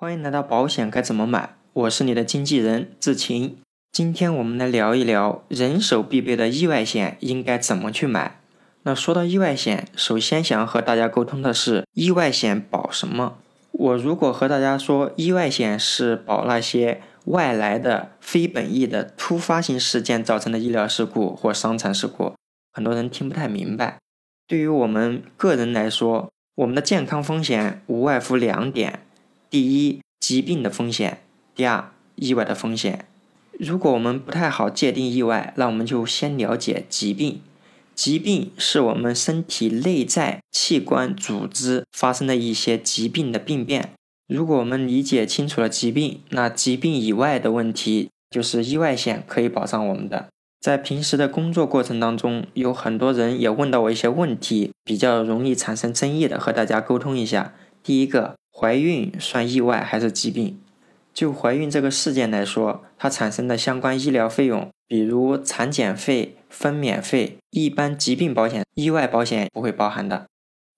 欢迎来到保险该怎么买，我是你的经纪人志晴。今天我们来聊一聊人手必备的意外险应该怎么去买。那说到意外险，首先想和大家沟通的是，意外险保什么？我如果和大家说意外险是保那些外来的、非本意的突发性事件造成的医疗事故或伤残事故，很多人听不太明白。对于我们个人来说，我们的健康风险无外乎两点：第一，疾病的风险；第二，意外的风险。如果我们不太好界定意外，那我们就先了解疾病。疾病是我们身体内在器官、组织发生的一些疾病的病变。如果我们理解清楚了疾病，那疾病以外的问题就是意外险可以保障我们的。在平时的工作过程当中，有很多人也问到我一些问题，比较容易产生争议的，和大家沟通一下。第一个，怀孕算意外还是疾病？就怀孕这个事件来说，它产生的相关医疗费用，比如产检费、分娩费，一般疾病保险、意外保险不会包含的。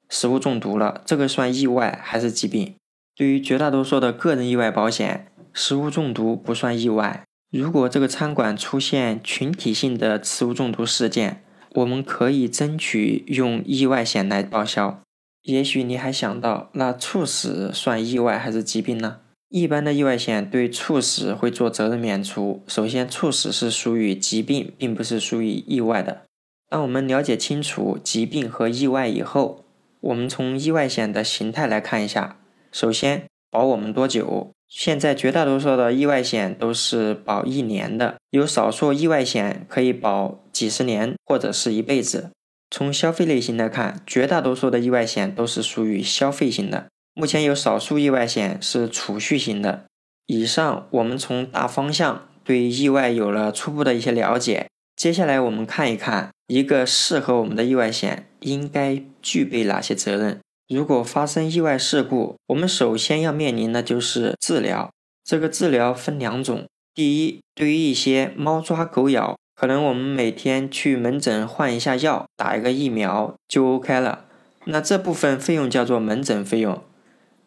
食物中毒了，这个算意外还是疾病？对于绝大多数的个人意外保险，食物中毒不算意外。如果这个餐馆出现群体性的食物中毒事件，我们可以争取用意外险来报销。也许你还想到，那猝死算意外还是疾病呢？一般的意外险对猝死会做责任免除。首先，猝死是属于疾病，并不是属于意外的。当我们了解清楚疾病和意外以后，我们从意外险的形态来看一下。首先，保我们多久？现在绝大多数的意外险都是保一年的，有少数意外险可以保几十年或者是一辈子。从消费类型来看，绝大多数的意外险都是属于消费型的。目前有少数意外险是储蓄型的。以上我们从大方向对意外有了初步的一些了解。接下来我们看一看一个适合我们的意外险应该具备哪些责任。如果发生意外事故，我们首先要面临的就是治疗。这个治疗分两种。第一，对于一些猫抓狗咬，可能我们每天去门诊换一下药，打一个疫苗就 OK 了。那这部分费用叫做门诊费用。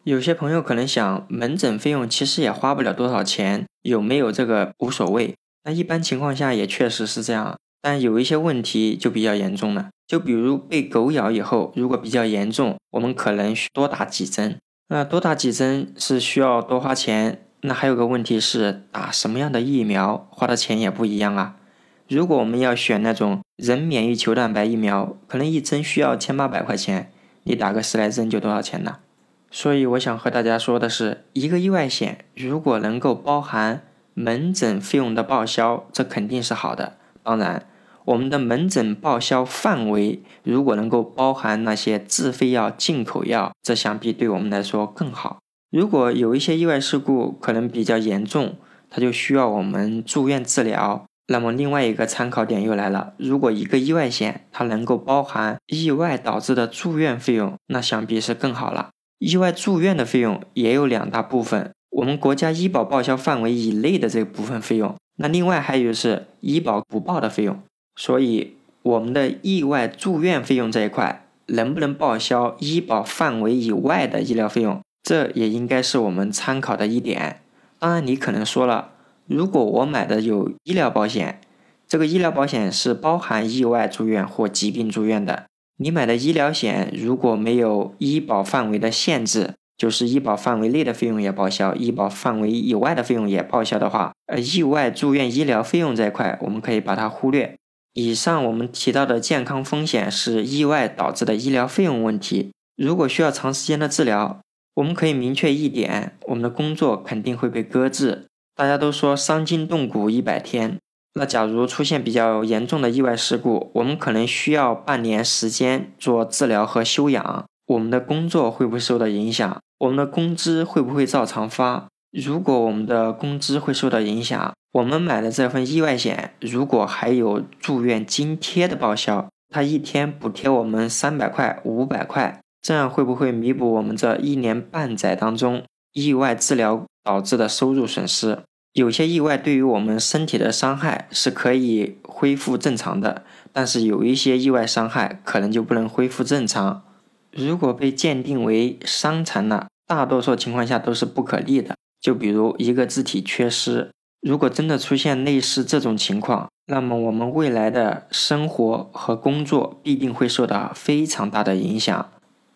有些朋友可能想，门诊费用其实也花不了多少钱，有没有这个无所谓。那一般情况下也确实是这样，但有一些问题就比较严重了。就比如被狗咬以后，如果比较严重，我们可能需多打几针。那多打几针是需要多花钱。那还有个问题是，打什么样的疫苗，花的钱也不一样啊。如果我们要选那种人免疫球蛋白疫苗，可能一针需要千八百块钱，你打个十来针就多少钱呢？所以我想和大家说的是，一个意外险如果能够包含门诊费用的报销，这肯定是好的。当然。我们的门诊报销范围如果能够包含那些自费药、进口药，这想必对我们来说更好。如果有一些意外事故可能比较严重，它就需要我们住院治疗，那么另外一个参考点又来了。如果一个意外险它能够包含意外导致的住院费用，那想必是更好了。意外住院的费用也有两大部分，我们国家医保报销范围以内的这部分费用，那另外还有是医保不报的费用。所以，我们的意外住院费用这一块能不能报销医保范围以外的医疗费用，这也应该是我们参考的一点。当然，你可能说了，如果我买的有医疗保险，这个医疗保险是包含意外住院或疾病住院的。你买的医疗险如果没有医保范围的限制，就是医保范围内的费用也报销，医保范围以外的费用也报销的话，呃，意外住院医疗费用这一块我们可以把它忽略。以上我们提到的健康风险是意外导致的医疗费用问题。如果需要长时间的治疗，我们可以明确一点，我们的工作肯定会被搁置。大家都说伤筋动骨一百天，那假如出现比较严重的意外事故，我们可能需要半年时间做治疗和休养，我们的工作会不会受到影响？我们的工资会不会照常发？如果我们的工资会受到影响，我们买的这份意外险，如果还有住院津贴的报销，它一天补贴我们三百块、五百块，这样会不会弥补我们这一年半载当中意外治疗导致的收入损失？有些意外对于我们身体的伤害是可以恢复正常的，但是有一些意外伤害可能就不能恢复正常。如果被鉴定为伤残了，大多数情况下都是不可逆的。就比如一个字体缺失，如果真的出现类似这种情况，那么我们未来的生活和工作必定会受到非常大的影响。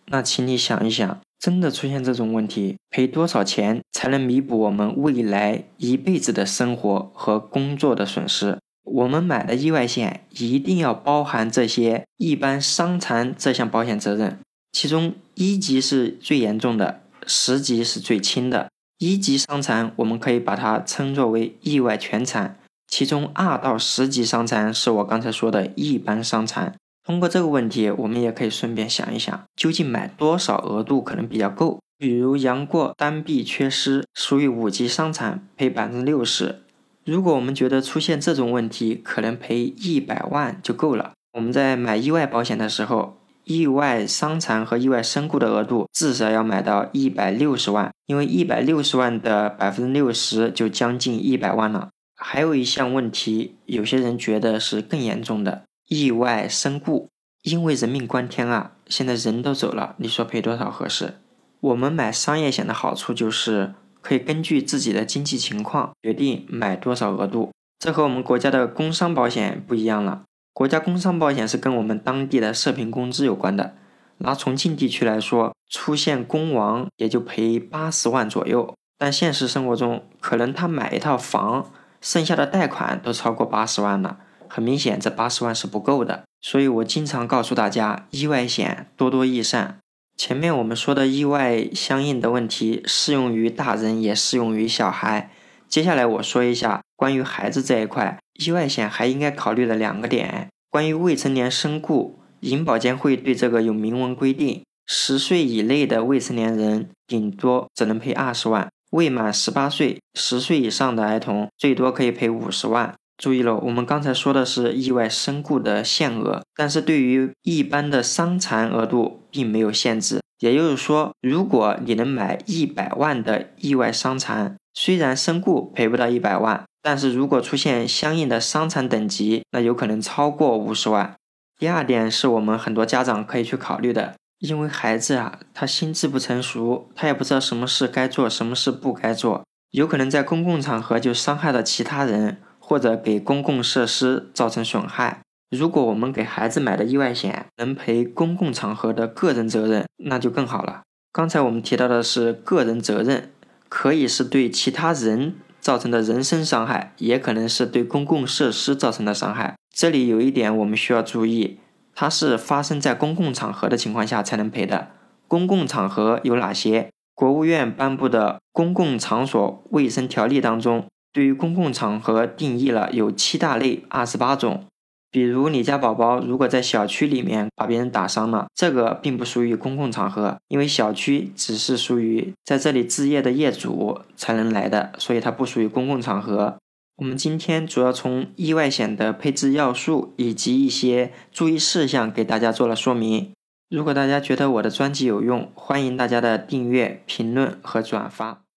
那请你想一想，真的出现这种问题，赔多少钱才能弥补我们未来一辈子的生活和工作的损失？我们买的意外险一定要包含这些一般伤残这项保险责任，其中一级是最严重的，十级是最轻的。一级伤残，我们可以把它称作为意外全残，其中二到十级伤残是我刚才说的一般伤残。通过这个问题，我们也可以顺便想一想，究竟买多少额度可能比较够？比如杨过单臂缺失，属于五级伤残，赔百分之六十。如果我们觉得出现这种问题，可能赔一百万就够了。我们在买意外保险的时候。意外伤残和意外身故的额度至少要买到一百六十万，因为一百六十万的百分之六十就将近一百万了。还有一项问题，有些人觉得是更严重的意外身故，因为人命关天啊，现在人都走了，你说赔多少合适？我们买商业险的好处就是可以根据自己的经济情况决定买多少额度，这和我们国家的工伤保险不一样了。国家工伤保险是跟我们当地的社平工资有关的。拿重庆地区来说，出现工亡也就赔八十万左右。但现实生活中，可能他买一套房，剩下的贷款都超过八十万了。很明显，这八十万是不够的。所以我经常告诉大家，意外险多多益善。前面我们说的意外相应的问题，适用于大人，也适用于小孩。接下来我说一下关于孩子这一块。意外险还应该考虑的两个点，关于未成年身故，银保监会对这个有明文规定，十岁以内的未成年人顶多只能赔二十万，未满十八岁、十岁以上的儿童最多可以赔五十万。注意了，我们刚才说的是意外身故的限额，但是对于一般的伤残额度并没有限制。也就是说，如果你能买一百万的意外伤残，虽然身故赔不到一百万。但是如果出现相应的伤残等级，那有可能超过五十万。第二点是我们很多家长可以去考虑的，因为孩子啊，他心智不成熟，他也不知道什么事该做，什么事不该做，有可能在公共场合就伤害了其他人，或者给公共设施造成损害。如果我们给孩子买的意外险能赔公共场合的个人责任，那就更好了。刚才我们提到的是个人责任，可以是对其他人。造成的人身伤害，也可能是对公共设施造成的伤害。这里有一点我们需要注意，它是发生在公共场合的情况下才能赔的。公共场合有哪些？国务院颁布的《公共场所卫生条例》当中，对于公共场合定义了有七大类，二十八种。比如你家宝宝如果在小区里面把别人打伤了，这个并不属于公共场合，因为小区只是属于在这里置业的业主才能来的，所以它不属于公共场合。我们今天主要从意外险的配置要素以及一些注意事项给大家做了说明。如果大家觉得我的专辑有用，欢迎大家的订阅、评论和转发。